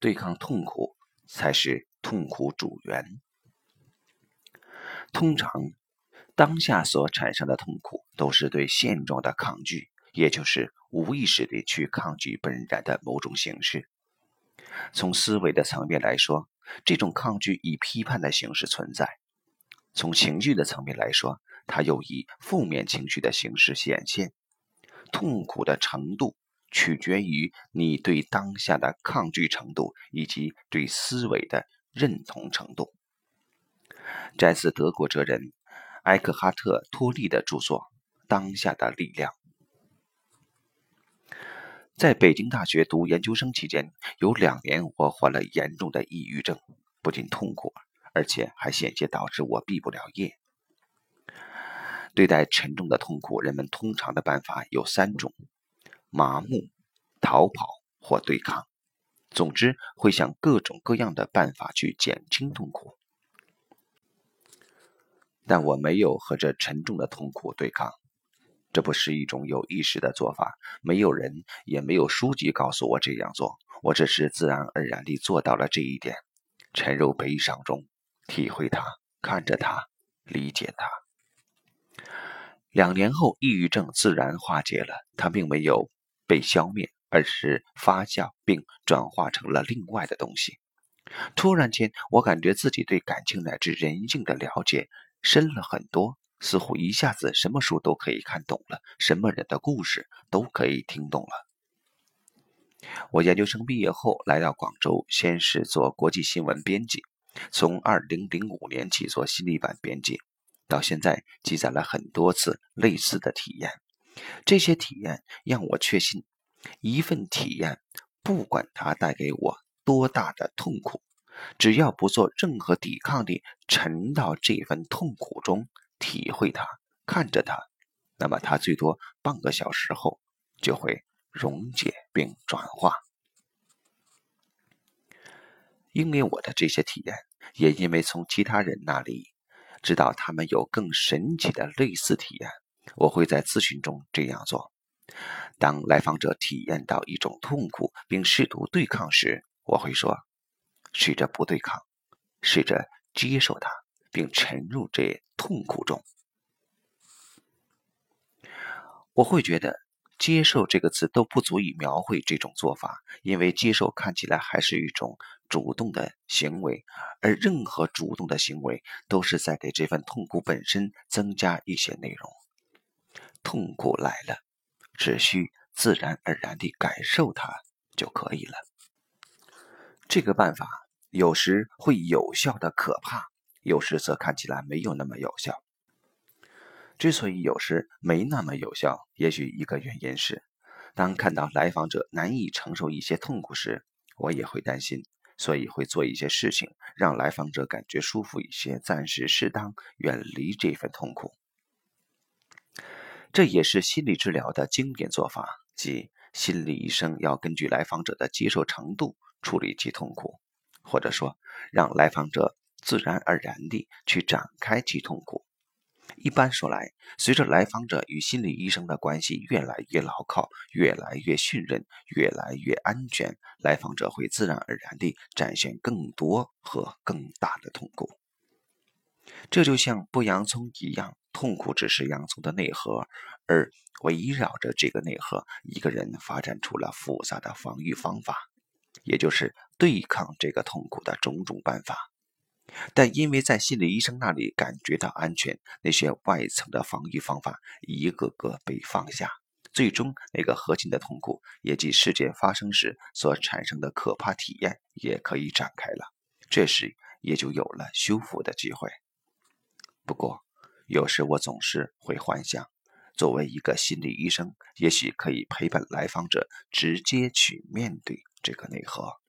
对抗痛苦才是痛苦主源。通常，当下所产生的痛苦都是对现状的抗拒，也就是无意识地去抗拒本然的某种形式。从思维的层面来说，这种抗拒以批判的形式存在；从情绪的层面来说，它又以负面情绪的形式显现。痛苦的程度取决于你对当下的抗拒程度以及对思维的认同程度。摘自德国哲人埃克哈特·托利的著作《当下的力量》。在北京大学读研究生期间，有两年我患了严重的抑郁症，不仅痛苦，而且还险些导致我毕不了业。对待沉重的痛苦，人们通常的办法有三种：麻木、逃跑或对抗。总之，会想各种各样的办法去减轻痛苦。但我没有和这沉重的痛苦对抗，这不是一种有意识的做法。没有人，也没有书籍告诉我这样做。我只是自然而然地做到了这一点，沉入悲伤中，体会它，看着它，理解它。两年后，抑郁症自然化解了，他并没有被消灭，而是发酵并转化成了另外的东西。突然间，我感觉自己对感情乃至人性的了解。深了很多，似乎一下子什么书都可以看懂了，什么人的故事都可以听懂了。我研究生毕业后来到广州，先是做国际新闻编辑，从2005年起做心理版编辑，到现在记载了很多次类似的体验。这些体验让我确信，一份体验，不管它带给我多大的痛苦。只要不做任何抵抗地沉到这份痛苦中，体会它，看着它，那么它最多半个小时后就会溶解并转化。因为我的这些体验，也因为从其他人那里知道他们有更神奇的类似体验，我会在咨询中这样做：当来访者体验到一种痛苦并试图对抗时，我会说。试着不对抗，试着接受它，并沉入这痛苦中。我会觉得“接受”这个词都不足以描绘这种做法，因为接受看起来还是一种主动的行为，而任何主动的行为都是在给这份痛苦本身增加一些内容。痛苦来了，只需自然而然地感受它就可以了。这个办法。有时会有效的可怕，有时则看起来没有那么有效。之所以有时没那么有效，也许一个原因是，当看到来访者难以承受一些痛苦时，我也会担心，所以会做一些事情让来访者感觉舒服一些，暂时适当远离这份痛苦。这也是心理治疗的经典做法，即心理医生要根据来访者的接受程度处理其痛苦。或者说，让来访者自然而然地去展开其痛苦。一般说来，随着来访者与心理医生的关系越来越牢靠、越来越信任、越来越安全，来访者会自然而然地展现更多和更大的痛苦。这就像剥洋葱一样，痛苦只是洋葱的内核，而围绕着这个内核，一个人发展出了复杂的防御方法。也就是对抗这个痛苦的种种办法，但因为在心理医生那里感觉到安全，那些外层的防御方法一个个被放下，最终那个核心的痛苦，也即事件发生时所产生的可怕体验，也可以展开了。这时也就有了修复的机会。不过，有时我总是会幻想，作为一个心理医生，也许可以陪伴来访者直接去面对。这个内核。